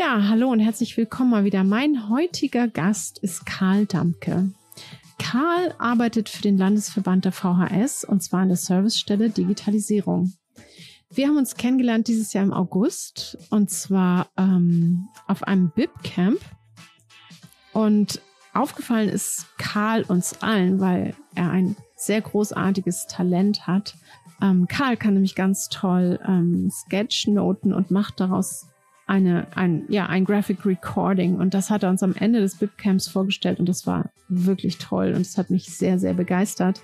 Ja, hallo und herzlich willkommen mal wieder. Mein heutiger Gast ist Karl Damke. Karl arbeitet für den Landesverband der VHS und zwar an der Servicestelle Digitalisierung. Wir haben uns kennengelernt dieses Jahr im August und zwar ähm, auf einem BIP-Camp. Und aufgefallen ist Karl uns allen, weil er ein sehr großartiges Talent hat. Ähm, Karl kann nämlich ganz toll ähm, Sketchnoten und macht daraus eine, ein, ja, ein Graphic Recording. Und das hat er uns am Ende des BIP-Camps vorgestellt und das war wirklich toll und es hat mich sehr, sehr begeistert.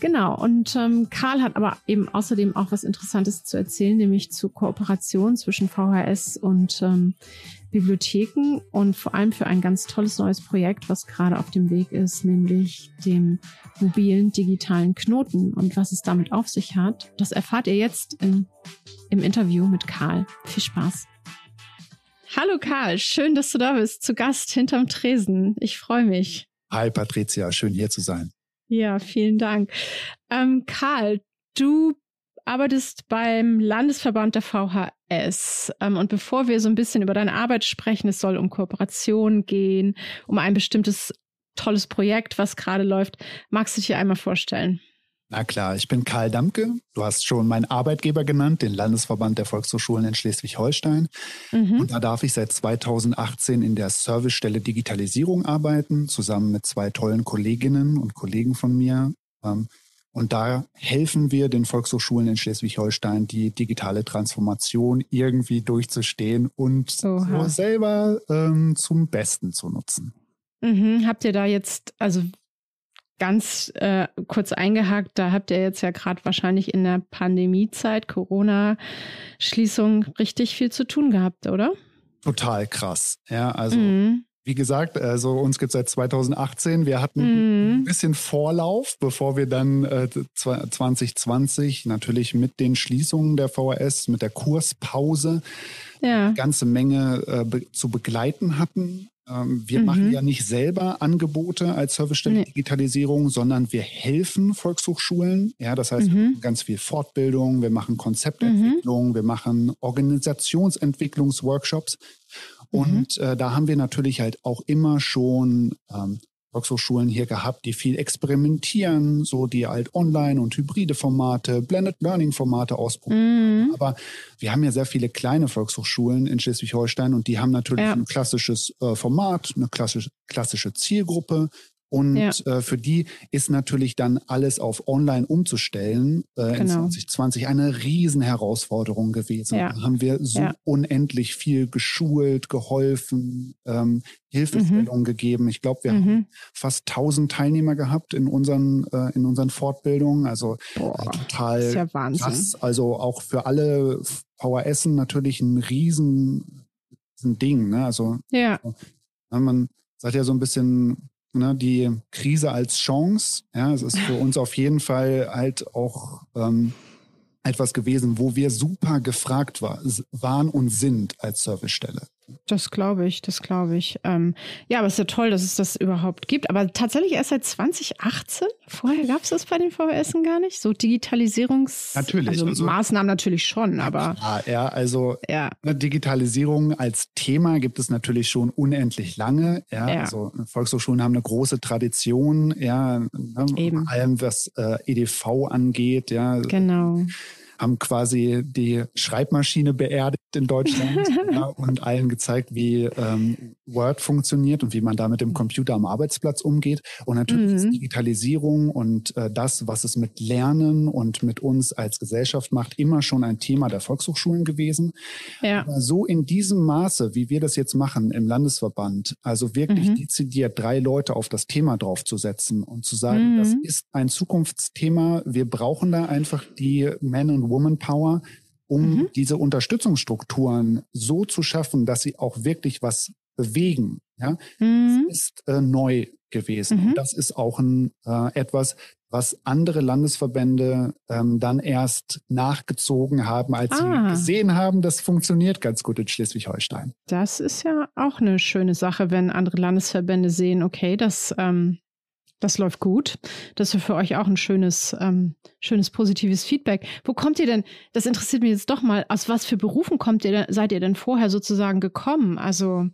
Genau, und ähm, Karl hat aber eben außerdem auch was Interessantes zu erzählen, nämlich zur Kooperation zwischen VHS und ähm, Bibliotheken und vor allem für ein ganz tolles neues Projekt, was gerade auf dem Weg ist, nämlich dem mobilen digitalen Knoten und was es damit auf sich hat. Das erfahrt ihr jetzt in, im Interview mit Karl. Viel Spaß. Hallo Karl, schön, dass du da bist, zu Gast hinterm Tresen. Ich freue mich. Hi Patricia, schön hier zu sein. Ja, vielen Dank. Ähm, Karl, du arbeitest beim Landesverband der VHS. Ähm, und bevor wir so ein bisschen über deine Arbeit sprechen, es soll um Kooperation gehen, um ein bestimmtes tolles Projekt, was gerade läuft. Magst du dich hier einmal vorstellen? Na klar, ich bin Karl Damke. Du hast schon meinen Arbeitgeber genannt, den Landesverband der Volkshochschulen in Schleswig-Holstein. Mhm. Und da darf ich seit 2018 in der Servicestelle Digitalisierung arbeiten, zusammen mit zwei tollen Kolleginnen und Kollegen von mir. Ähm, und da helfen wir den Volkshochschulen in Schleswig-Holstein, die digitale Transformation irgendwie durchzustehen und so selber ähm, zum Besten zu nutzen. Mhm. Habt ihr da jetzt, also ganz äh, kurz eingehakt, da habt ihr jetzt ja gerade wahrscheinlich in der Pandemiezeit, Corona-Schließung, richtig viel zu tun gehabt, oder? Total krass. Ja, also mhm. wie gesagt, also uns gibt es seit 2018. Wir hatten mhm. ein bisschen Vorlauf, bevor wir dann äh, 2020 natürlich mit den Schließungen der VHS, mit der Kurspause, ja. eine ganze Menge äh, be zu begleiten hatten. Ähm, wir mhm. machen ja nicht selber Angebote als Servicestelle nee. Digitalisierung, sondern wir helfen Volkshochschulen. Ja, das heißt, mhm. wir machen ganz viel Fortbildung, wir machen Konzeptentwicklung, mhm. wir machen Organisationsentwicklungsworkshops. Mhm. Und äh, da haben wir natürlich halt auch immer schon ähm, Volkshochschulen hier gehabt, die viel experimentieren, so die halt online und hybride Formate, Blended Learning Formate ausprobieren. Mhm. Aber wir haben ja sehr viele kleine Volkshochschulen in Schleswig-Holstein und die haben natürlich ja. ein klassisches äh, Format, eine klassische, klassische Zielgruppe, und ja. äh, für die ist natürlich dann alles auf Online umzustellen äh, genau. in 2020 eine Riesenherausforderung gewesen. Ja. Da haben wir so ja. unendlich viel geschult, geholfen, ähm, Hilfestellung mhm. gegeben. Ich glaube, wir mhm. haben fast 1000 Teilnehmer gehabt in unseren äh, in unseren Fortbildungen. Also Boah, äh, total krass. Also auch für alle VHS natürlich ein riesen, riesen Ding. Ne? Also ja. man sagt ja so ein bisschen ne, die Krise als Chance. Ja, es ist für uns auf jeden Fall halt auch ähm, etwas gewesen, wo wir super gefragt war, waren und sind als Servicestelle. Das glaube ich, das glaube ich. Ähm, ja, aber es ist ja toll, dass es das überhaupt gibt. Aber tatsächlich erst seit 2018? Vorher gab es das bei den VHS gar nicht? So Digitalisierungs... Natürlich. Also, also Maßnahmen natürlich schon, aber... Ja, ja also ja. Digitalisierung als Thema gibt es natürlich schon unendlich lange. Ja, ja. Also Volkshochschulen haben eine große Tradition, ja, ne, Eben. allem was äh, EDV angeht, ja. Genau haben quasi die Schreibmaschine beerdigt in Deutschland ja, und allen gezeigt, wie ähm, Word funktioniert und wie man da mit dem Computer am Arbeitsplatz umgeht. Und natürlich mhm. ist Digitalisierung und äh, das, was es mit Lernen und mit uns als Gesellschaft macht, immer schon ein Thema der Volkshochschulen gewesen. Ja. Aber so in diesem Maße, wie wir das jetzt machen im Landesverband, also wirklich mhm. dezidiert drei Leute auf das Thema draufzusetzen und zu sagen, mhm. das ist ein Zukunftsthema, wir brauchen da einfach die Men- und Woman Power, um mhm. diese Unterstützungsstrukturen so zu schaffen, dass sie auch wirklich was bewegen. Ja, mhm. das ist äh, neu gewesen. Mhm. Das ist auch ein, äh, etwas, was andere Landesverbände ähm, dann erst nachgezogen haben, als ah. sie gesehen haben, das funktioniert ganz gut in Schleswig-Holstein. Das ist ja auch eine schöne Sache, wenn andere Landesverbände sehen, okay, das ähm, das läuft gut. Das ist für euch auch ein schönes, ähm, schönes positives Feedback. Wo kommt ihr denn? Das interessiert mich jetzt doch mal. Aus was für Berufen kommt ihr? Seid ihr denn vorher sozusagen gekommen? Also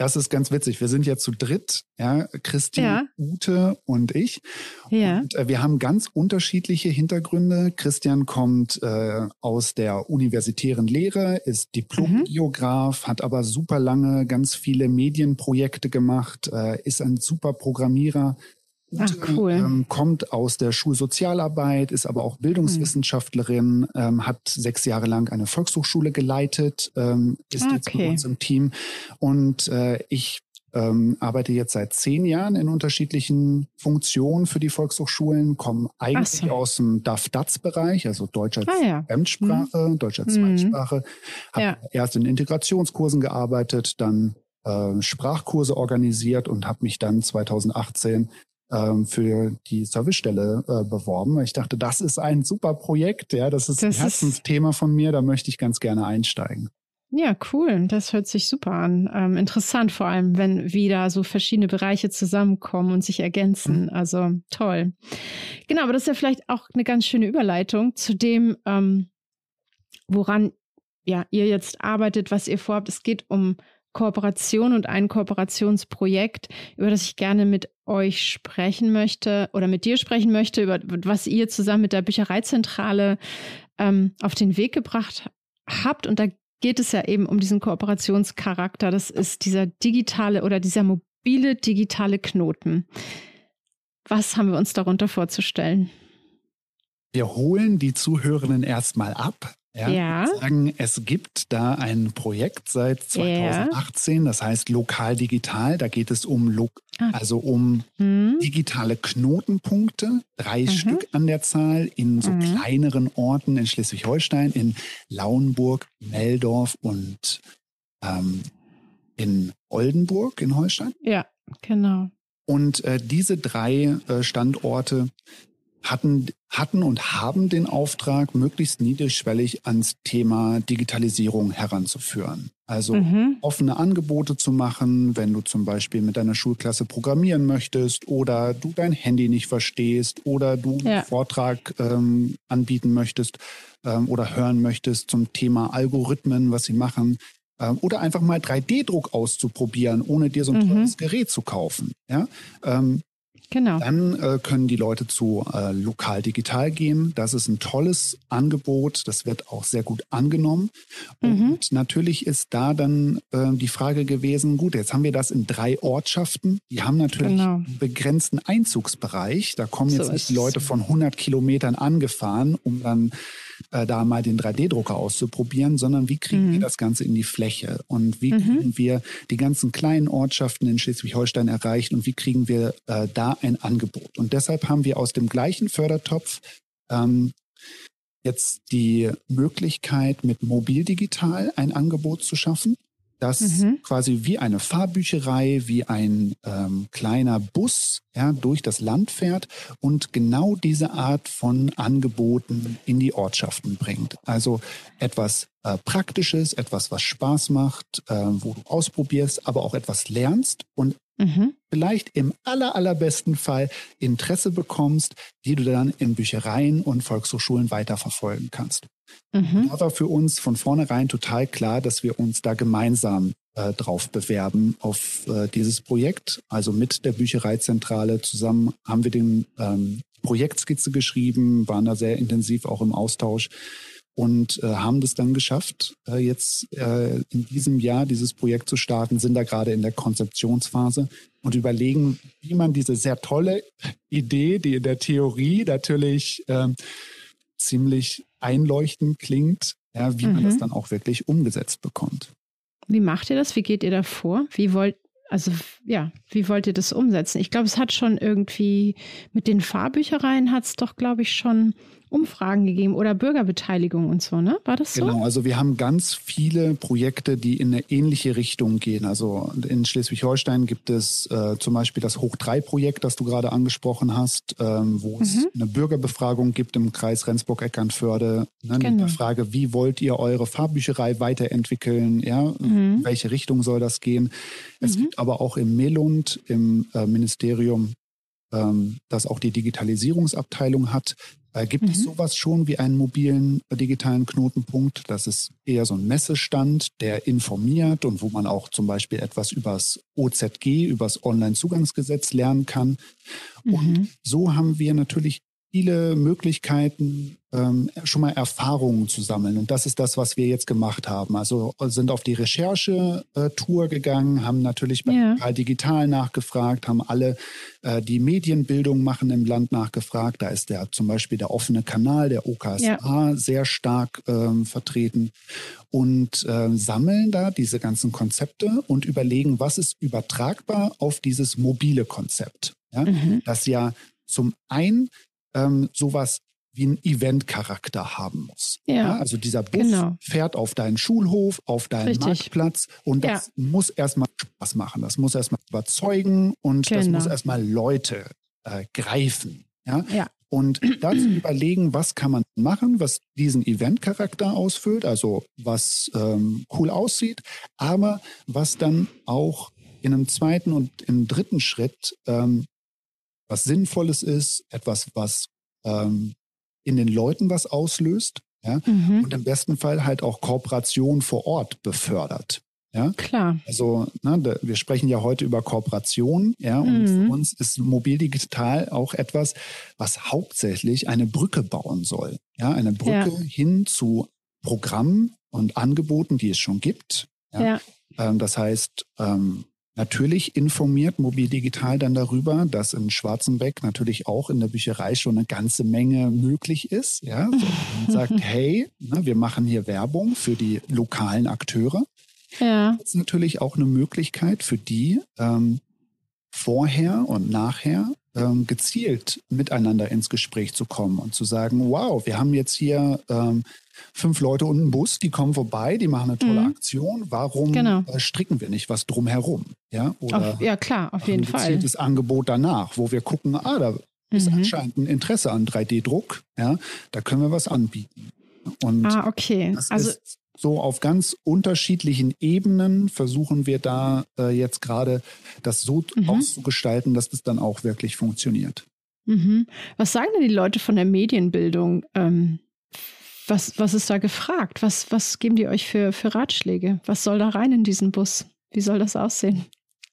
das ist ganz witzig. Wir sind ja zu dritt, ja, Christian, ja. Ute und ich. Ja. Und äh, wir haben ganz unterschiedliche Hintergründe. Christian kommt äh, aus der universitären Lehre, ist Diplom-Geograf, mhm. hat aber super lange ganz viele Medienprojekte gemacht, äh, ist ein super Programmierer, Ach, cool. ähm, kommt aus der Schulsozialarbeit, ist aber auch Bildungswissenschaftlerin, ähm, hat sechs Jahre lang eine Volkshochschule geleitet, ähm, ist okay. jetzt bei uns im Team. Und äh, ich ähm, arbeite jetzt seit zehn Jahren in unterschiedlichen Funktionen für die Volkshochschulen, komme eigentlich so. aus dem DAF-DATS-Bereich, also Deutsch als ah, ja. Fremdsprache, mhm. Deutsch als Zweitsprache. Habe ja. erst in Integrationskursen gearbeitet, dann äh, Sprachkurse organisiert und habe mich dann 2018 ähm, für die Servicestelle äh, beworben. Ich dachte, das ist ein super Projekt, ja, das ist das ein Herzensthema von mir, da möchte ich ganz gerne einsteigen. Ja, cool. Das hört sich super an. Ähm, interessant vor allem, wenn wieder so verschiedene Bereiche zusammenkommen und sich ergänzen. Mhm. Also toll. Genau, aber das ist ja vielleicht auch eine ganz schöne Überleitung zu dem, ähm, woran ja ihr jetzt arbeitet, was ihr vorhabt. Es geht um Kooperation und ein Kooperationsprojekt, über das ich gerne mit euch sprechen möchte oder mit dir sprechen möchte, über was ihr zusammen mit der Büchereizentrale ähm, auf den Weg gebracht habt. Und da geht es ja eben um diesen Kooperationscharakter. Das ist dieser digitale oder dieser mobile digitale Knoten. Was haben wir uns darunter vorzustellen? Wir holen die Zuhörenden erstmal ab. Ja, ja. sagen, es gibt da ein Projekt seit 2018, ja. das heißt Lokal Digital. Da geht es um, Lo ah. also um hm. digitale Knotenpunkte, drei mhm. Stück an der Zahl in so mhm. kleineren Orten in Schleswig-Holstein, in Lauenburg, Meldorf und ähm, in Oldenburg in Holstein. Ja, genau. Und äh, diese drei äh, Standorte hatten, hatten und haben den Auftrag, möglichst niedrigschwellig ans Thema Digitalisierung heranzuführen. Also mhm. offene Angebote zu machen, wenn du zum Beispiel mit deiner Schulklasse programmieren möchtest oder du dein Handy nicht verstehst oder du ja. einen Vortrag ähm, anbieten möchtest ähm, oder hören möchtest zum Thema Algorithmen, was sie machen. Ähm, oder einfach mal 3D-Druck auszuprobieren, ohne dir so ein mhm. teures Gerät zu kaufen. Ja? Genau. Dann äh, können die Leute zu äh, Lokal Digital gehen. Das ist ein tolles Angebot. Das wird auch sehr gut angenommen. Mhm. Und natürlich ist da dann äh, die Frage gewesen, gut, jetzt haben wir das in drei Ortschaften. Die haben natürlich genau. einen begrenzten Einzugsbereich. Da kommen jetzt so nicht die Leute von 100 Kilometern angefahren, um dann äh, da mal den 3D-Drucker auszuprobieren, sondern wie kriegen mhm. wir das Ganze in die Fläche und wie mhm. kriegen wir die ganzen kleinen Ortschaften in Schleswig-Holstein erreicht und wie kriegen wir äh, da ein Angebot. Und deshalb haben wir aus dem gleichen Fördertopf ähm, jetzt die Möglichkeit, mit Mobil Digital ein Angebot zu schaffen das mhm. quasi wie eine Fahrbücherei, wie ein ähm, kleiner Bus ja, durch das Land fährt und genau diese Art von Angeboten in die Ortschaften bringt. Also etwas äh, Praktisches, etwas, was Spaß macht, äh, wo du ausprobierst, aber auch etwas lernst und mhm. vielleicht im aller, allerbesten Fall Interesse bekommst, die du dann in Büchereien und Volkshochschulen weiterverfolgen kannst. Mhm. Da war für uns von vornherein total klar, dass wir uns da gemeinsam äh, drauf bewerben auf äh, dieses Projekt. Also mit der Büchereizentrale zusammen haben wir den ähm, Projektskizze geschrieben, waren da sehr intensiv auch im Austausch und äh, haben das dann geschafft, äh, jetzt äh, in diesem Jahr dieses Projekt zu starten, sind da gerade in der Konzeptionsphase und überlegen, wie man diese sehr tolle Idee, die in der Theorie natürlich ähm, ziemlich einleuchtend klingt, ja, wie mhm. man das mhm. dann auch wirklich umgesetzt bekommt. Wie macht ihr das? Wie geht ihr da vor? Wie wollt, Also ja, wie wollt ihr das umsetzen? Ich glaube, es hat schon irgendwie mit den Fahrbüchereien hat es doch, glaube ich, schon Umfragen gegeben oder Bürgerbeteiligung und so, ne? War das so? Genau, also wir haben ganz viele Projekte, die in eine ähnliche Richtung gehen. Also in Schleswig-Holstein gibt es äh, zum Beispiel das Hoch-3-Projekt, das du gerade angesprochen hast, ähm, wo mhm. es eine Bürgerbefragung gibt im Kreis Rendsburg-Eckernförde. Ne, genau. Mit der Frage, wie wollt ihr eure Fahrbücherei weiterentwickeln? Ja, mhm. in welche Richtung soll das gehen? Es mhm. gibt aber auch im Melund, im äh, Ministerium ähm, das auch die Digitalisierungsabteilung hat, äh, gibt mhm. es sowas schon wie einen mobilen äh, digitalen Knotenpunkt? Das ist eher so ein Messestand, der informiert und wo man auch zum Beispiel etwas übers OZG, übers Onlinezugangsgesetz lernen kann. Mhm. Und so haben wir natürlich viele Möglichkeiten, ähm, schon mal Erfahrungen zu sammeln. Und das ist das, was wir jetzt gemacht haben. Also sind auf die Recherche-Tour gegangen, haben natürlich bei ja. Digital nachgefragt, haben alle, äh, die Medienbildung machen im Land nachgefragt. Da ist der zum Beispiel der offene Kanal, der OKSA, ja. sehr stark ähm, vertreten und äh, sammeln da diese ganzen Konzepte und überlegen, was ist übertragbar auf dieses mobile Konzept. Ja? Mhm. Das ja zum einen ähm, sowas wie einen Event-Charakter haben muss. Ja, ja, also dieser Bus genau. fährt auf deinen Schulhof, auf deinen Richtig. Marktplatz und das ja. muss erstmal Spaß machen. Das muss erstmal überzeugen und genau. das muss erstmal Leute äh, greifen. Ja? ja. Und dann zu überlegen, was kann man machen, was diesen Event-Charakter ausfüllt, also was ähm, cool aussieht, aber was dann auch in einem zweiten und im dritten Schritt ähm, was Sinnvolles ist, etwas, was ähm, in den Leuten was auslöst. Ja? Mhm. Und im besten Fall halt auch Kooperation vor Ort befördert. Ja, klar. Also, ne, wir sprechen ja heute über Kooperation, ja, und mhm. für uns ist mobil digital auch etwas, was hauptsächlich eine Brücke bauen soll. Ja, eine Brücke ja. hin zu Programmen und Angeboten, die es schon gibt. Ja. ja. Ähm, das heißt, ähm, Natürlich informiert Mobil Digital dann darüber, dass in Schwarzenbeck natürlich auch in der Bücherei schon eine ganze Menge möglich ist. Ja, so, man sagt, hey, ne, wir machen hier Werbung für die lokalen Akteure. Ja. Das ist natürlich auch eine Möglichkeit für die, ähm, vorher und nachher ähm, gezielt miteinander ins Gespräch zu kommen und zu sagen, wow, wir haben jetzt hier ähm, fünf Leute und einen Bus, die kommen vorbei, die machen eine tolle mhm. Aktion. Warum genau. äh, stricken wir nicht was drumherum? Ja, oder auf, ja klar, auf jeden Fall. Das Angebot danach, wo wir gucken, ah, da ist mhm. anscheinend ein Interesse an 3D-Druck. Ja, da können wir was anbieten. Und ah, okay. also so auf ganz unterschiedlichen Ebenen versuchen wir da äh, jetzt gerade das so mhm. auszugestalten, dass das dann auch wirklich funktioniert. Mhm. Was sagen denn die Leute von der Medienbildung? Ähm, was, was ist da gefragt? Was, was geben die euch für, für Ratschläge? Was soll da rein in diesen Bus? Wie soll das aussehen?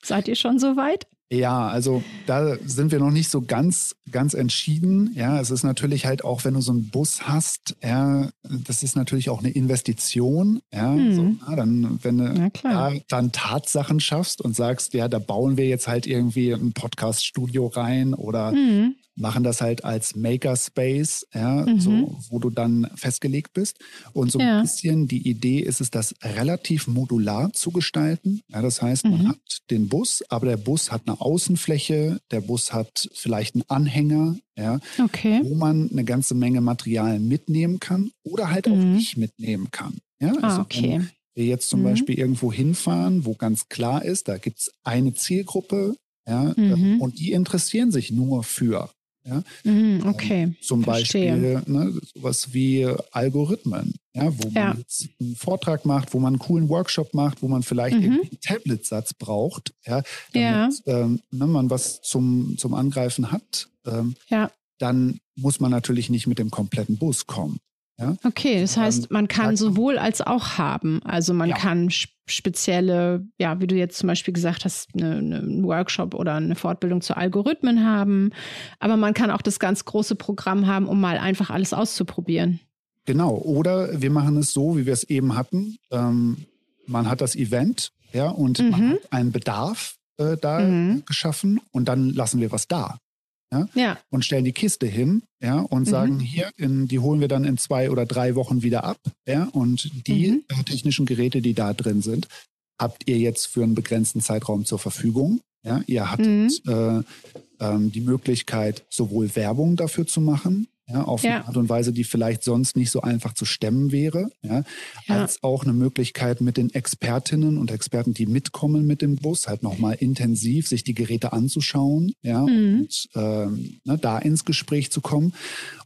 Seid ihr schon so weit? Ja, also da sind wir noch nicht so ganz, ganz entschieden. Ja, es ist natürlich halt auch, wenn du so einen Bus hast, ja, das ist natürlich auch eine Investition. Ja, hm. so, na, dann, wenn du da dann Tatsachen schaffst und sagst, ja, da bauen wir jetzt halt irgendwie ein Podcast-Studio rein oder hm machen das halt als Makerspace, ja, mhm. so, wo du dann festgelegt bist. Und so ja. ein bisschen die Idee ist es, das relativ modular zu gestalten. Ja, das heißt, man mhm. hat den Bus, aber der Bus hat eine Außenfläche, der Bus hat vielleicht einen Anhänger, ja, okay. wo man eine ganze Menge Material mitnehmen kann oder halt auch mhm. nicht mitnehmen kann. Ja, ah, also ah, okay. wenn wir jetzt zum mhm. Beispiel irgendwo hinfahren, wo ganz klar ist, da gibt es eine Zielgruppe, ja, mhm. und die interessieren sich nur für ja? Mhm, okay. Ähm, zum Verstehe. Beispiel ne, sowas wie Algorithmen, ja, wo ja. man jetzt einen Vortrag macht, wo man einen coolen Workshop macht, wo man vielleicht mhm. einen Tablet-Satz braucht, ja, damit ja. Ähm, ne, man was zum, zum Angreifen hat. Ähm, ja. Dann muss man natürlich nicht mit dem kompletten Bus kommen. Ja? Okay, das heißt, man kann sowohl als auch haben. Also man ja. kann spezielle, ja, wie du jetzt zum Beispiel gesagt hast, eine, eine, einen Workshop oder eine Fortbildung zu Algorithmen haben. Aber man kann auch das ganz große Programm haben, um mal einfach alles auszuprobieren. Genau. Oder wir machen es so, wie wir es eben hatten. Ähm, man hat das Event, ja, und mhm. man hat einen Bedarf äh, da mhm. geschaffen und dann lassen wir was da ja, ja. und stellen die Kiste hin, ja, und mhm. sagen, hier, in, die holen wir dann in zwei oder drei Wochen wieder ab, ja, und die mhm. äh, technischen Geräte, die da drin sind, habt ihr jetzt für einen begrenzten Zeitraum zur Verfügung. Ja, ihr hattet mhm. äh, ähm, die Möglichkeit, sowohl Werbung dafür zu machen, ja, auf ja. eine Art und Weise, die vielleicht sonst nicht so einfach zu stemmen wäre, ja, ja. als auch eine Möglichkeit mit den Expertinnen und Experten, die mitkommen mit dem Bus, halt nochmal intensiv sich die Geräte anzuschauen, ja, mhm. und ähm, ne, da ins Gespräch zu kommen.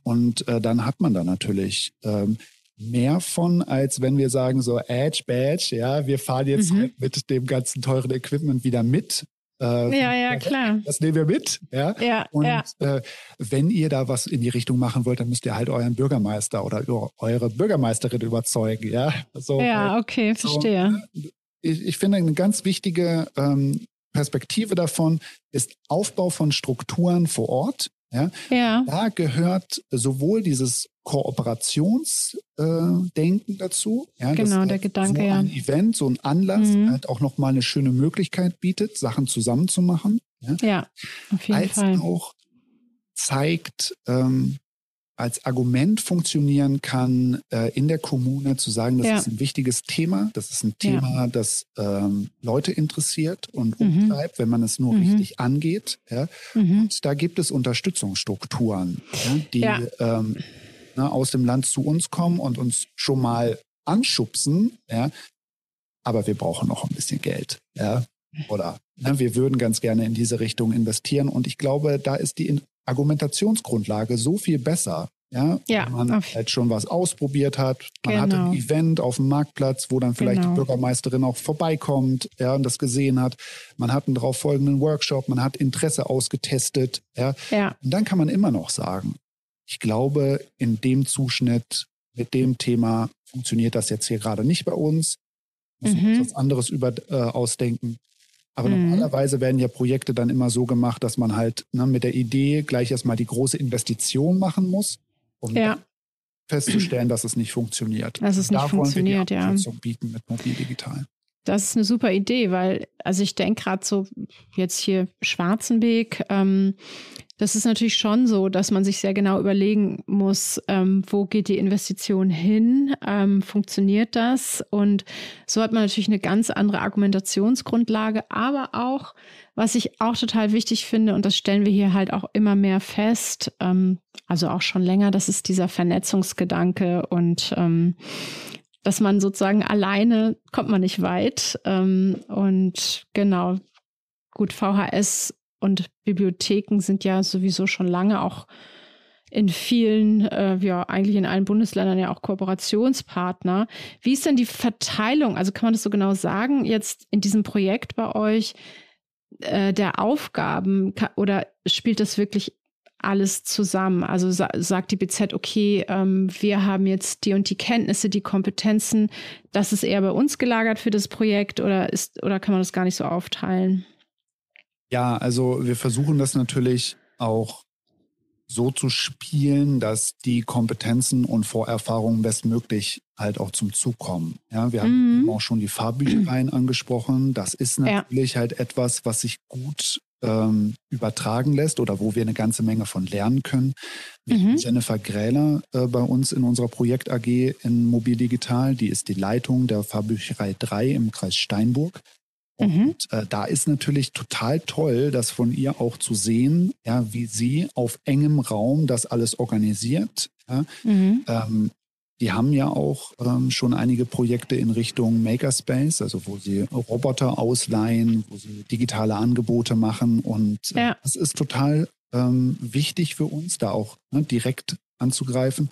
Und äh, dann hat man da natürlich ähm, mehr von, als wenn wir sagen so Edge Badge, ja, wir fahren jetzt mhm. mit dem ganzen teuren Equipment wieder mit äh, ja, ja, klar. Das nehmen wir mit. Ja. ja und ja. Äh, wenn ihr da was in die Richtung machen wollt, dann müsst ihr halt euren Bürgermeister oder eure Bürgermeisterin überzeugen. Ja, so, ja äh, okay, verstehe. So, ich, ich, finde, eine ganz wichtige ähm, Perspektive davon ist Aufbau von Strukturen vor Ort. Ja, ja. Da gehört sowohl dieses Kooperationsdenken äh, dazu. Ja, genau, der Gedanke, so ja. ein Event, so ein Anlass mhm. halt auch nochmal eine schöne Möglichkeit bietet, Sachen zusammenzumachen. Ja, ja auf jeden als Fall. auch zeigt, ähm, als Argument funktionieren kann, äh, in der Kommune zu sagen, das ja. ist ein wichtiges Thema, das ist ein Thema, ja. das ähm, Leute interessiert und mhm. umtreibt, wenn man es nur mhm. richtig angeht. Ja? Mhm. Und da gibt es Unterstützungsstrukturen, die ähm, ne, aus dem Land zu uns kommen und uns schon mal anschubsen. Ja? Aber wir brauchen noch ein bisschen Geld. Ja? Oder ne, wir würden ganz gerne in diese Richtung investieren. Und ich glaube, da ist die Argumentationsgrundlage so viel besser. Ja, ja wenn man halt schon was ausprobiert hat. Man genau. hat ein genau. Event auf dem Marktplatz, wo dann vielleicht genau. die Bürgermeisterin auch vorbeikommt, ja, und das gesehen hat. Man hat einen darauf folgenden Workshop, man hat Interesse ausgetestet, ja. ja. Und dann kann man immer noch sagen, ich glaube, in dem Zuschnitt mit dem Thema funktioniert das jetzt hier gerade nicht bei uns. Müssen mhm. uns was anderes über, äh, ausdenken. Aber mhm. normalerweise werden ja Projekte dann immer so gemacht, dass man halt ne, mit der Idee gleich erstmal die große Investition machen muss, um ja. festzustellen, dass es nicht funktioniert. Dass es nicht funktioniert, wir die ja. bieten mit Mobil Digital. Das ist eine super Idee, weil, also ich denke gerade so jetzt hier Schwarzenbeek, ähm, das ist natürlich schon so, dass man sich sehr genau überlegen muss, ähm, wo geht die Investition hin, ähm, funktioniert das? Und so hat man natürlich eine ganz andere Argumentationsgrundlage, aber auch, was ich auch total wichtig finde, und das stellen wir hier halt auch immer mehr fest, ähm, also auch schon länger, das ist dieser Vernetzungsgedanke und ähm, dass man sozusagen alleine kommt man nicht weit. Ähm, und genau, gut, VHS und Bibliotheken sind ja sowieso schon lange auch in vielen, äh, ja, eigentlich in allen Bundesländern ja auch Kooperationspartner. Wie ist denn die Verteilung? Also kann man das so genau sagen, jetzt in diesem Projekt bei euch äh, der Aufgaben oder spielt das wirklich alles zusammen. Also sa sagt die BZ, okay, ähm, wir haben jetzt die und die Kenntnisse, die Kompetenzen, das ist eher bei uns gelagert für das Projekt oder ist oder kann man das gar nicht so aufteilen? Ja, also wir versuchen das natürlich auch so zu spielen, dass die Kompetenzen und Vorerfahrungen bestmöglich halt auch zum Zug kommen. Ja, wir haben mhm. auch schon die Fahrbüchereien angesprochen. Das ist natürlich ja. halt etwas, was sich gut ähm, übertragen lässt oder wo wir eine ganze Menge von lernen können. Mhm. Jennifer Gräler äh, bei uns in unserer Projekt AG in Mobil Digital, die ist die Leitung der Fahrbücherei 3 im Kreis Steinburg. Mhm. Und äh, da ist natürlich total toll, das von ihr auch zu sehen, ja, wie sie auf engem Raum das alles organisiert. Ja. Mhm. Ähm, die haben ja auch ähm, schon einige Projekte in Richtung Makerspace, also wo sie Roboter ausleihen, wo sie digitale Angebote machen. Und äh, ja. das ist total ähm, wichtig für uns, da auch ne, direkt anzugreifen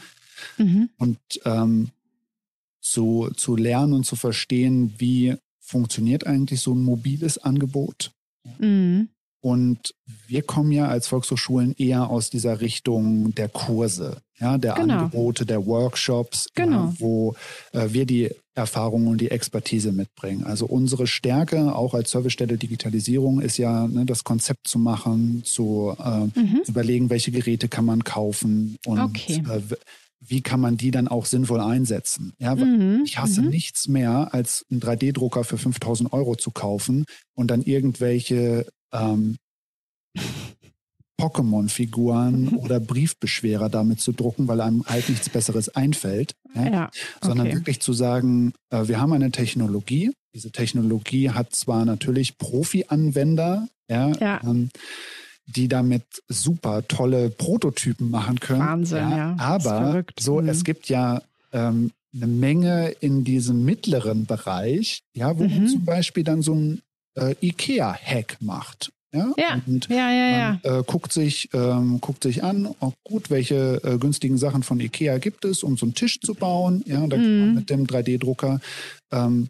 mhm. und ähm, zu, zu lernen und zu verstehen, wie funktioniert eigentlich so ein mobiles Angebot. Mhm. Und wir kommen ja als Volkshochschulen eher aus dieser Richtung der Kurse, ja, der genau. Angebote, der Workshops, genau. ja, wo äh, wir die Erfahrung und die Expertise mitbringen. Also unsere Stärke auch als Servicestelle Digitalisierung ist ja, ne, das Konzept zu machen, zu äh, mhm. überlegen, welche Geräte kann man kaufen und okay. äh, wie kann man die dann auch sinnvoll einsetzen? Ja, mhm. ich hasse mhm. nichts mehr, als einen 3D-Drucker für 5000 Euro zu kaufen und dann irgendwelche ähm, Pokémon-Figuren oder Briefbeschwerer damit zu drucken, weil einem halt nichts Besseres einfällt. Ja? Ja, okay. Sondern wirklich zu sagen, äh, wir haben eine Technologie. Diese Technologie hat zwar natürlich Profi-Anwender, ja, Ja. ähm, die damit super tolle Prototypen machen können. Wahnsinn, ja. Ist Aber so, Mhm. es gibt ja ähm, eine Menge in diesem mittleren Bereich, ja, wo man Mhm. zum Beispiel dann so ein äh, IKEA-Hack macht. Ja, Ja. Und Ja, ja, ja. man äh, guckt, sich, ähm, guckt sich an, oh, gut, welche äh, günstigen Sachen von IKEA gibt es, um so einen Tisch zu bauen. Ja, da kann man Mhm. mit dem 3D-Drucker ähm,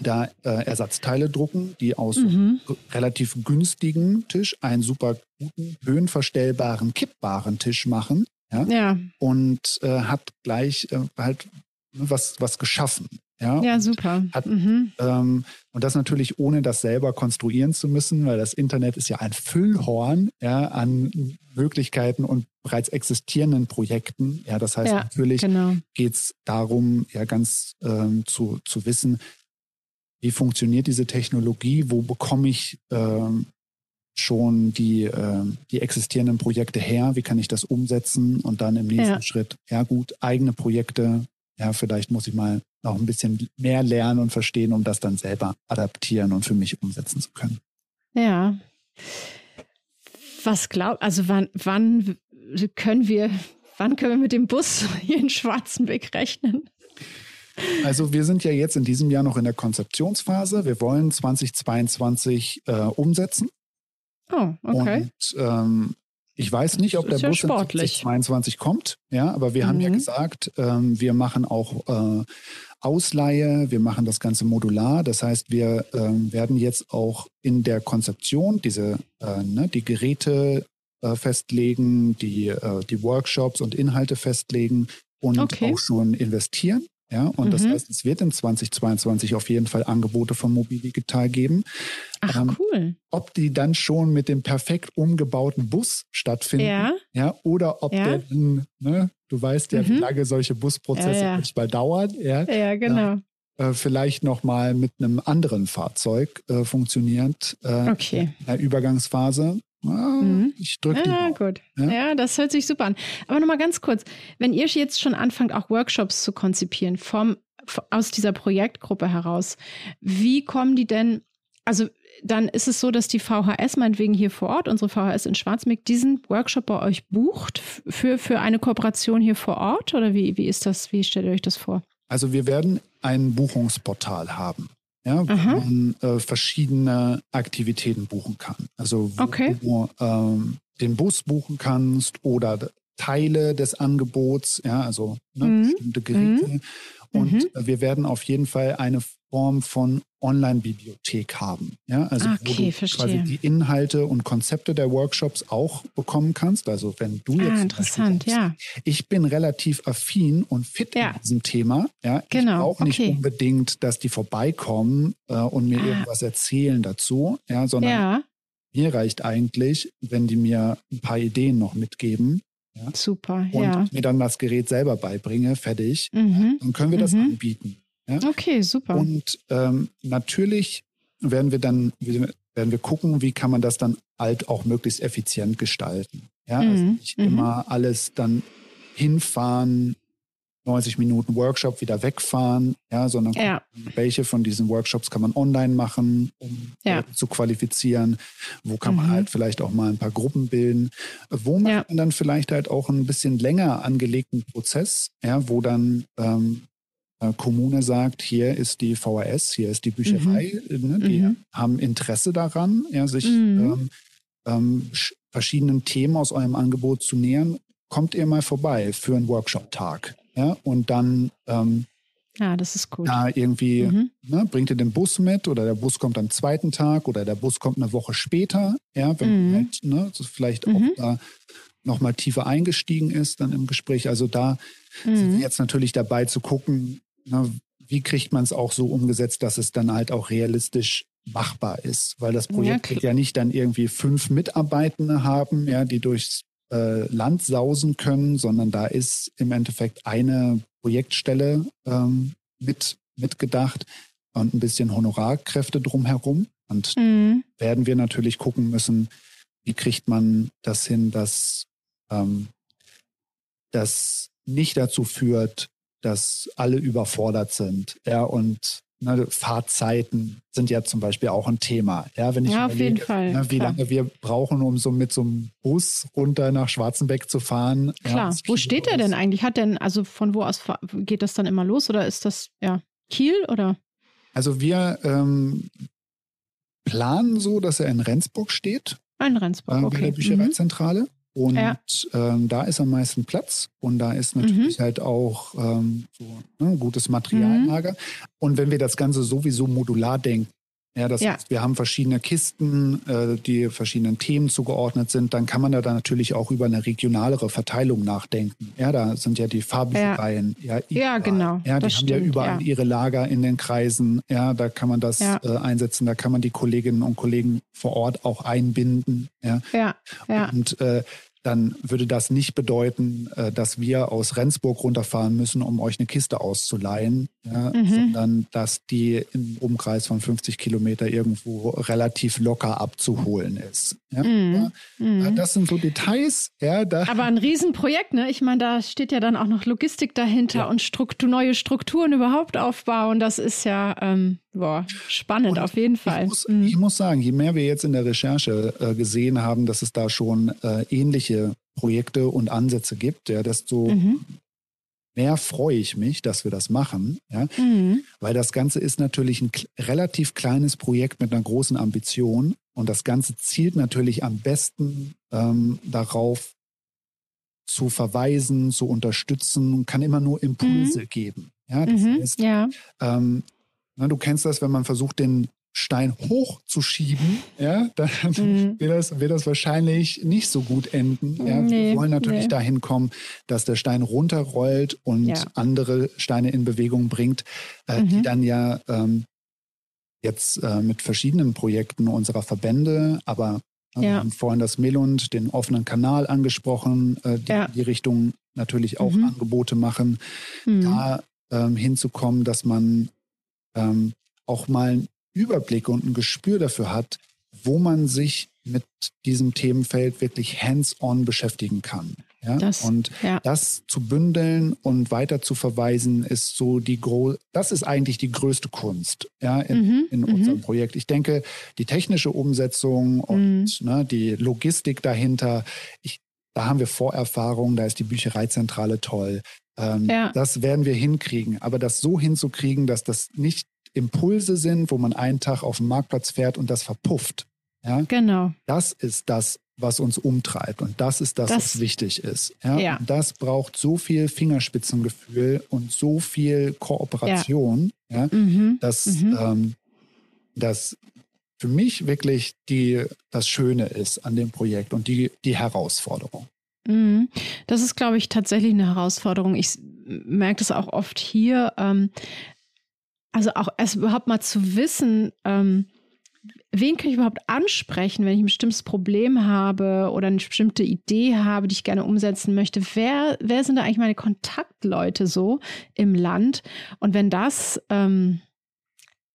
da äh, Ersatzteile drucken, die aus Mhm. relativ günstigen Tisch einen super guten, höhenverstellbaren, kippbaren Tisch machen. Ja, Ja, und äh, hat gleich äh, halt was, was geschaffen. Ja, ja, super. Hat- Mhm. ähm, und das natürlich ohne das selber konstruieren zu müssen, weil das Internet ist ja ein Füllhorn ja, an Möglichkeiten und bereits existierenden Projekten. Ja, das heißt Ja, natürlich Genau. geht es darum, ja ganz ähm, zu, zu wissen, wie funktioniert diese Technologie, wo bekomme ich ähm, schon die, ähm, die existierenden Projekte her, wie kann ich das umsetzen und dann im nächsten Ja. Schritt, ja gut, eigene Projekte, ja, vielleicht muss ich mal noch ein bisschen mehr lernen und verstehen, um das dann selber adaptieren und für mich umsetzen zu können. Ja. Was glaubt, also wann, wann können wir, wann können wir mit dem Bus hier in Schwarzenbeck rechnen? Also wir sind ja jetzt in diesem Jahr noch in der Konzeptionsphase. Wir wollen 2022 äh, umsetzen. Oh, okay. Und ähm, ich weiß nicht, ob der ja Bus in sportlich. 2022 kommt, ja, aber wir haben ja Mhm. gesagt, ähm, wir machen auch äh, Ausleihe, wir machen das Ganze modular. Das heißt, wir ähm, werden jetzt auch in der Konzeption diese äh, ne, die Geräte äh, festlegen, die, äh, die Workshops und Inhalte festlegen und Okay. auch schon investieren. Ja, und das Mhm. heißt, es wird in 2022 auf jeden Fall Angebote von Mobiligital geben. Ach, ähm, cool. Ob die dann schon mit dem perfekt umgebauten Bus stattfinden, Ja, ja, oder ob Ja. der dann, ne, du weißt ja, wie Mhm. lange solche Busprozesse ja. manchmal dauern, ja, ja, genau. äh, vielleicht nochmal mit einem anderen Fahrzeug äh, funktioniert äh, Okay. in der Übergangsphase. Ah, Mhm. Ich drücke Ja, gut. Ja? Ja? das hört sich super an. Aber nochmal ganz kurz, wenn ihr jetzt schon anfangt, auch Workshops zu konzipieren vom, aus dieser Projektgruppe heraus, wie kommen die denn, also dann ist es so, dass die VHS meinetwegen hier vor Ort, unsere VHS in Schwarzmeck, diesen Workshop bei euch bucht für, für eine Kooperation hier vor Ort? Oder wie, wie ist das, wie stellt ihr euch das vor? Also wir werden ein Buchungsportal haben. Ja, wo Aha. man äh, verschiedene Aktivitäten buchen kann. Also wo Okay. du ähm, den Bus buchen kannst oder Teile des Angebots, ja, also ne, Mhm. bestimmte Geräte. Und Mhm. wir werden auf jeden Fall eine Form von Online-Bibliothek haben. Ja, also Ah, wo okay, du verstehe. quasi die Inhalte und Konzepte der Workshops auch bekommen kannst. Also wenn du jetzt Ah, zum Beispiel interessant, sagst, ja. ich bin relativ affin und fit Ja. in diesem Thema. Ja, Genau, ich brauche nicht okay. unbedingt, dass die vorbeikommen äh, und mir Ah. irgendwas erzählen dazu, ja, sondern Ja, mir reicht eigentlich, wenn die mir ein paar Ideen noch mitgeben super, und ja. mir dann das Gerät selber beibringe, fertig. Mhm. Dann können wir das Mhm. anbieten. Okay, super. Und ähm, natürlich werden wir dann werden wir gucken, wie kann man das dann halt auch möglichst effizient gestalten. Ja, also Mhm. nicht Mhm. immer alles dann hinfahren, 90 Minuten Workshop wieder wegfahren, ja, sondern Ja. welche von diesen Workshops kann man online machen, um Ja. Zu qualifizieren, wo kann man Mhm. halt vielleicht auch mal ein paar Gruppen bilden, wo macht Ja. man dann vielleicht halt auch ein bisschen länger angelegten Prozess, ja, wo dann ähm, äh, Kommune sagt, hier ist die VHS, hier ist die Bücherei, ne, die Mhm. haben Interesse daran, ja, sich Mhm. ähm, ähm, sch- verschiedenen Themen aus eurem Angebot zu nähern, kommt ihr mal vorbei für einen Workshop-Tag. Ja, und dann ähm, Ja, das ist gut. da irgendwie Mhm. ne, bringt ihr den Bus mit oder der Bus kommt am zweiten Tag oder der Bus kommt eine Woche später. Ja, wenn Mhm. halt ne, so vielleicht Mhm. auch da nochmal tiefer eingestiegen ist dann im Gespräch. Also da sind wir Mhm. jetzt natürlich dabei zu gucken, ne, wie kriegt man es auch so umgesetzt, dass es dann halt auch realistisch machbar ist. Weil das Ja, Projekt wird ja nicht dann irgendwie fünf Mitarbeitende haben, ja, die durchs äh, Land sausen können, sondern da ist im Endeffekt eine Projektstelle ähm, mit mitgedacht und ein bisschen Honorarkräfte drumherum. Und Mhm. werden wir natürlich gucken müssen, wie kriegt man das hin, dass ähm, das nicht dazu führt, dass alle überfordert sind. Ja, und ne, Fahrzeiten sind ja zum Beispiel auch ein Thema. Ja, wenn ich ja, überlege, auf jeden Fall, ne, wie klar. lange wir brauchen, um so mit so einem Bus runter nach Schwarzenbeck zu fahren. Klar. Ja, Wo steht der denn eigentlich? Hat denn, also von wo aus geht das dann immer los oder ist das, ja, Kiel oder? Also wir ähm, planen so, dass er in Rendsburg steht. In Rendsburg, äh, okay. Bei der Büchereizentrale. Mhm. Und ja. ähm, da ist am meisten Platz und da ist natürlich mhm. halt auch ähm, so, ne, gutes Materiallager. Mhm. Und wenn wir das Ganze sowieso modular denken, ja, das ja. Heißt, wir haben verschiedene Kisten, äh, die verschiedenen Themen zugeordnet sind. Dann kann man da dann natürlich auch über eine regionalere Verteilung nachdenken. Ja, da sind ja die Farbüchereien. Ja, ja, ja genau. Ja, die haben stimmt, ja überall ihre Lager in den Kreisen. Ja, da kann man das äh, einsetzen. Da kann man die Kolleginnen und Kollegen vor Ort auch einbinden. Ja, ja. ja. Und äh, dann würde das nicht bedeuten, äh, dass wir aus Rendsburg runterfahren müssen, um euch eine Kiste auszuleihen, ja, mhm. sondern dass die im Umkreis von 50 Kilometer irgendwo relativ locker abzuholen ist. Ja. Mhm. Mhm. Das sind so Details. Ja, da Aber ein Riesenprojekt, ne? Ich meine, da steht ja dann auch noch Logistik dahinter ja. und Struktur, neue Strukturen überhaupt aufbauen. Das ist ja ähm, boah, spannend und auf jeden Fall. Ich muss, mhm. ich muss, sagen, je mehr wir jetzt in der Recherche äh, gesehen haben, dass es da schon äh, ähnliche Projekte und Ansätze gibt, ja, desto mhm mehr freue ich mich, dass wir das machen, ja, mhm. weil das Ganze ist natürlich ein relativ kleines Projekt mit einer großen Ambition und das Ganze zielt natürlich am besten ähm, darauf, zu verweisen, zu unterstützen, kann immer nur Impulse mhm. geben. Ja, das mhm. heißt, ja. Ähm, du kennst das, wenn man versucht, den Stein hochzuschieben, ja, dann mhm. wird, das, wird das wahrscheinlich nicht so gut enden. Ja. Nee, wir wollen natürlich nee. dahin kommen, dass der Stein runterrollt und ja. andere Steine in Bewegung bringt, äh, mhm. die dann ja ähm, jetzt äh, mit verschiedenen Projekten unserer Verbände, aber äh, ja. wir haben vorhin das Melund, den offenen Kanal angesprochen, äh, die ja. in die Richtung natürlich auch mhm. Angebote machen, mhm. da ähm, hinzukommen, dass man ähm, auch mal Überblick und ein Gespür dafür hat, wo man sich mit diesem Themenfeld wirklich hands-on beschäftigen kann. Ja? Das, und ja. das zu bündeln und weiter zu verweisen, ist so die gro das ist eigentlich die größte Kunst ja, in, mhm, in unserem mhm. Projekt. Ich denke, die technische Umsetzung und mhm. ne, die Logistik dahinter, ich, da haben wir Vorerfahrung, da ist die Büchereizentrale toll. Ähm, ja. Das werden wir hinkriegen. Aber das so hinzukriegen, dass das nicht Impulse sind, wo man einen Tag auf den Marktplatz fährt und das verpufft. Ja? Genau. Das ist das, was uns umtreibt und das ist das, das was wichtig ist. Ja? ja. das braucht so viel Fingerspitzengefühl und so viel Kooperation, ja. mhm. dass mhm. Ähm, das für mich wirklich die, das Schöne ist an dem Projekt und die, die Herausforderung. Mhm. Das ist, glaube ich, tatsächlich eine Herausforderung. Ich merke das auch oft hier. Ähm, also auch erst überhaupt mal zu wissen, ähm, wen kann ich überhaupt ansprechen, wenn ich ein bestimmtes Problem habe oder eine bestimmte Idee habe, die ich gerne umsetzen möchte? Wer, wer sind da eigentlich meine Kontaktleute so im Land? Und wenn das ähm,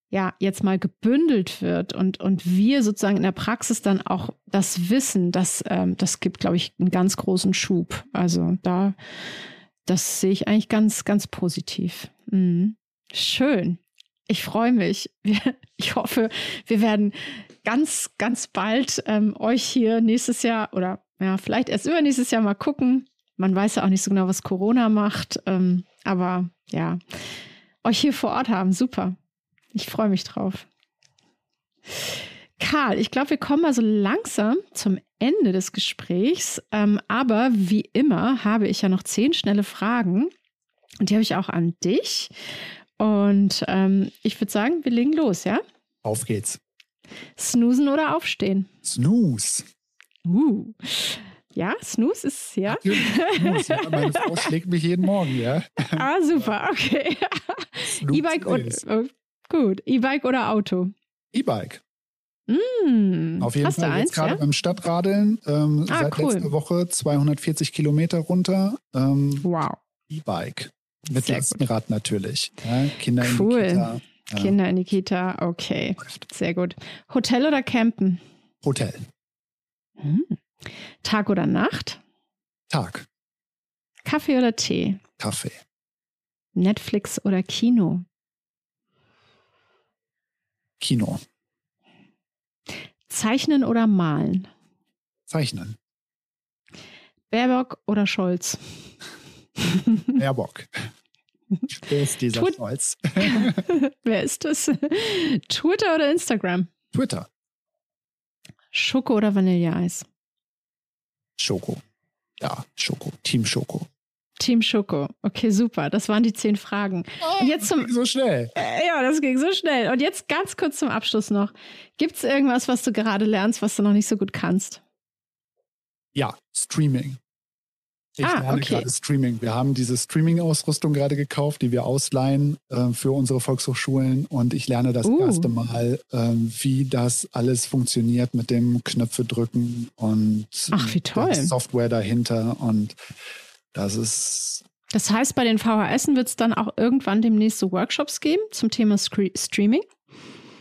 ja jetzt mal gebündelt wird und, und wir sozusagen in der Praxis dann auch das Wissen, das, ähm, das gibt, glaube ich, einen ganz großen Schub. Also da, das sehe ich eigentlich ganz, ganz positiv. Mhm. Schön. Ich freue mich. Ich hoffe, wir werden ganz, ganz bald ähm, euch hier nächstes Jahr oder ja, vielleicht erst übernächstes Jahr mal gucken. Man weiß ja auch nicht so genau, was Corona macht. Ähm, aber ja, euch hier vor Ort haben. Super. Ich freue mich drauf. Karl, ich glaube, wir kommen mal so langsam zum Ende des Gesprächs. Ähm, aber wie immer habe ich ja noch zehn schnelle Fragen. Und die habe ich auch an dich. Und ähm, ich würde sagen, wir legen los, ja? Auf geht's. Snoosen oder aufstehen? Snooze. Uh. Ja, Snooze ist, ja. Snooze, ja. Meine Frau schlägt mich jeden Morgen, ja. Ah, super, okay. E-Bike und, gut. E-Bike oder Auto? E-Bike. Mm, Auf jeden Fall jetzt gerade ja? beim Stadtradeln. Ähm, ah, seit cool. letzter Woche 240 Kilometer runter. Ähm, wow. E-Bike. Mit Lastenrad natürlich. Ja, Kinder cool. in die Kita. Ja. Kinder in die Kita, okay. Sehr gut. Hotel oder Campen? Hotel. Hm. Tag oder Nacht? Tag. Kaffee oder Tee? Kaffee. Netflix oder Kino? Kino. Zeichnen oder malen? Zeichnen. Baerbock oder Scholz? Baerbock. Wer ist dieser Tut- Scholz? Wer ist das? Twitter oder Instagram? Twitter. Schoko oder Vanilleeis? Schoko. Ja, Schoko. Team Schoko. Team Schoko. Okay, super. Das waren die zehn Fragen. Und jetzt zum, So schnell. Äh, Ja, das ging so schnell. Und jetzt ganz kurz zum Abschluss noch. Gibt es irgendwas, was du gerade lernst, was du noch nicht so gut kannst? Ja, Streaming. Ich Ah, lerne okay. gerade Streaming. Wir haben diese Streaming-Ausrüstung gerade gekauft, die wir ausleihen äh, für unsere Volkshochschulen. Und ich lerne das Uh. erste Mal, ähm, wie das alles funktioniert mit dem Knöpfe drücken und Ach, Software dahinter. Und das ist Das heißt, bei den VHS wird es dann auch irgendwann demnächst so Workshops geben zum Thema Scre Streaming?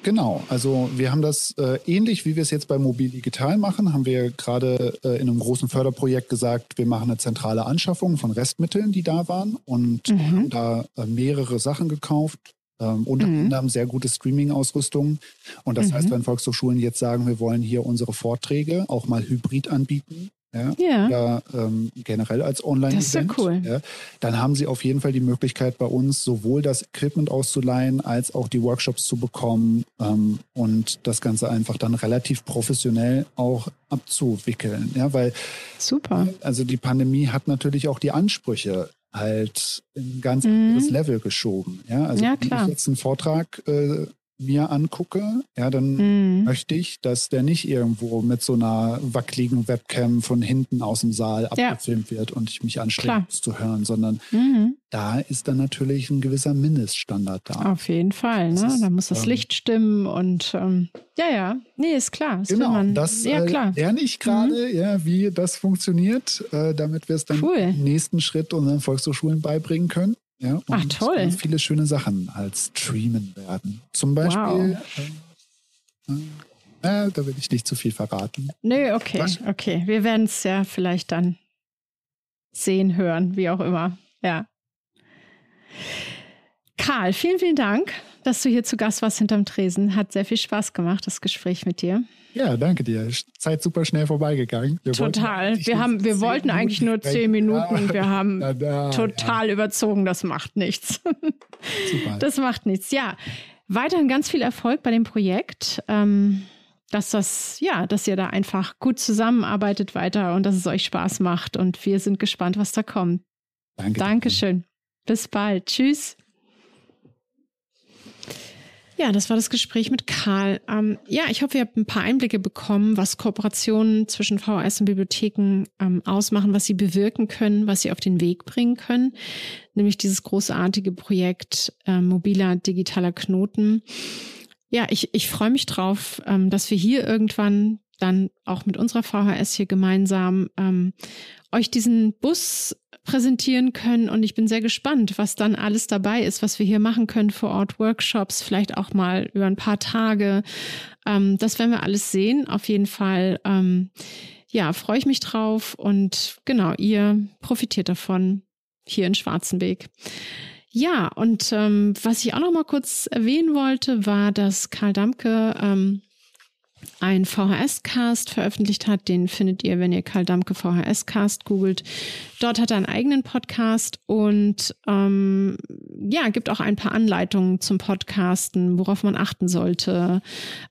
Genau, also wir haben das äh, ähnlich wie wir es jetzt bei Mobil Digital machen, haben wir gerade äh, in einem großen Förderprojekt gesagt, wir machen eine zentrale Anschaffung von Restmitteln, die da waren und Mhm. haben da äh, mehrere Sachen gekauft. Ähm, unter Mhm. anderem sehr gute Streaming-Ausrüstung. Und das Mhm. heißt, wenn Volkshochschulen jetzt sagen, wir wollen hier unsere Vorträge auch mal hybrid anbieten, ja, Ja. ja ähm, generell als Online-Event. Das ist ja cool. Ja, dann haben Sie auf jeden Fall die Möglichkeit, bei uns sowohl das Equipment auszuleihen, als auch die Workshops zu bekommen ähm, und das Ganze einfach dann relativ professionell auch abzuwickeln. Ja, weil Super. also die Pandemie hat natürlich auch die Ansprüche halt in ein ganz Mhm. anderes Level geschoben. Ja, also Ja, wenn klar. ich jetzt einen Vortrag äh, mir angucke, ja, dann Mhm. möchte ich, dass der nicht irgendwo mit so einer wackeligen Webcam von hinten aus dem Saal Ja. abgefilmt wird und ich mich anstrenge, es zu hören, sondern Mhm. da ist dann natürlich ein gewisser Mindeststandard da. Auf jeden Fall. Das Ne? ist, Da muss das ähm, Licht stimmen und ähm, ja, ja. Nee, ist klar. Das Genau, man. das ja, äh, klar. Mhm. lerne ich gerade, ja, wie das funktioniert, äh, damit wir es dann Cool. im nächsten Schritt unseren Volkshochschulen beibringen können. Ja, und Ach, toll. viele schöne Sachen als streamen werden. Zum Beispiel, ähm, äh, äh, da will ich nicht zu viel verraten. Nee, okay, Was? okay. Wir werden es ja vielleicht dann sehen, hören, wie auch immer. Ja. Karl, vielen, vielen Dank, dass du hier zu Gast warst hinterm Tresen. Hat sehr viel Spaß gemacht, das Gespräch mit dir. Ja, danke dir. Zeit super schnell vorbeigegangen. Wir Total. Wir, haben, wir wollten eigentlich nur zehn. Minuten. Ja. Wir haben Na, da, total überzogen. Das macht nichts. Ja, super. Das macht nichts. Ja, weiterhin ganz viel Erfolg bei dem Projekt. Ähm, dass das, ja, dass ihr da einfach gut zusammenarbeitet weiter und dass es euch Spaß macht. Und wir sind gespannt, was da kommt. danke. Dankeschön. Bis bald. Tschüss. Ja, das war das Gespräch mit Karl. Ähm, ja, ich hoffe, ihr habt ein paar Einblicke bekommen, was Kooperationen zwischen VHS und Bibliotheken ähm, ausmachen, was sie bewirken können, was sie auf den Weg bringen können. Nämlich dieses großartige Projekt äh, mobiler digitaler Knoten. Ja, ich, ich freue mich drauf, ähm, dass wir hier irgendwann dann auch mit unserer VHS hier gemeinsam ähm, euch diesen Bus präsentieren können. Und ich bin sehr gespannt, was dann alles dabei ist, was wir hier machen können vor Ort, Workshops, vielleicht auch mal über ein paar Tage. Ähm, das werden wir alles sehen. Auf jeden Fall, ähm, ja, freue ich mich drauf. Und genau, ihr profitiert davon hier in Schwarzenbeek. Ja, und ähm, was ich auch noch mal kurz erwähnen wollte, war, dass Karl Damke ähm, ein VHS-Cast veröffentlicht hat. Den findet ihr, wenn ihr Karl Damke VHS-Cast googelt. Dort hat er einen eigenen Podcast und ähm, ja, gibt auch ein paar Anleitungen zum Podcasten, worauf man achten sollte.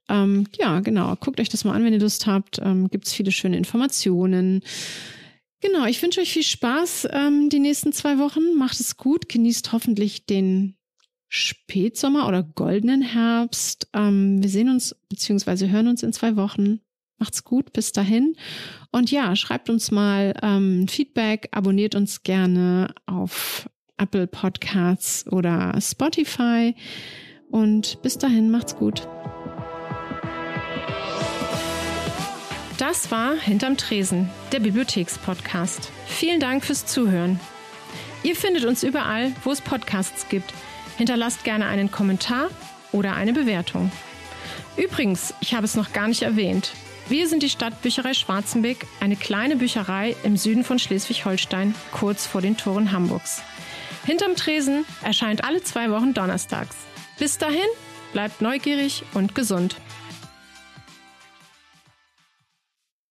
Ähm, ja, genau. Guckt euch das mal an, wenn ihr Lust habt. Ähm, Gibt es viele schöne Informationen. Genau, ich wünsche euch viel Spaß ähm, die nächsten zwei Wochen. Macht es gut, genießt hoffentlich den Spätsommer oder goldenen Herbst. Ähm, wir sehen uns bzw. hören uns in zwei Wochen. Macht's gut, bis dahin. Und ja, schreibt uns mal ähm, Feedback, abonniert uns gerne auf Apple Podcasts oder Spotify. Und bis dahin, macht's gut. Das war Hinterm Tresen, der Bibliothekspodcast. Vielen Dank fürs Zuhören. Ihr findet uns überall, wo es Podcasts gibt. Hinterlasst gerne einen Kommentar oder eine Bewertung. Übrigens, ich habe es noch gar nicht erwähnt. Wir sind die Stadtbücherei Schwarzenbeck, eine kleine Bücherei im Süden von Schleswig-Holstein, kurz vor den Toren Hamburgs. Hinterm Tresen erscheint alle zwei Wochen donnerstags. Bis dahin, bleibt neugierig und gesund.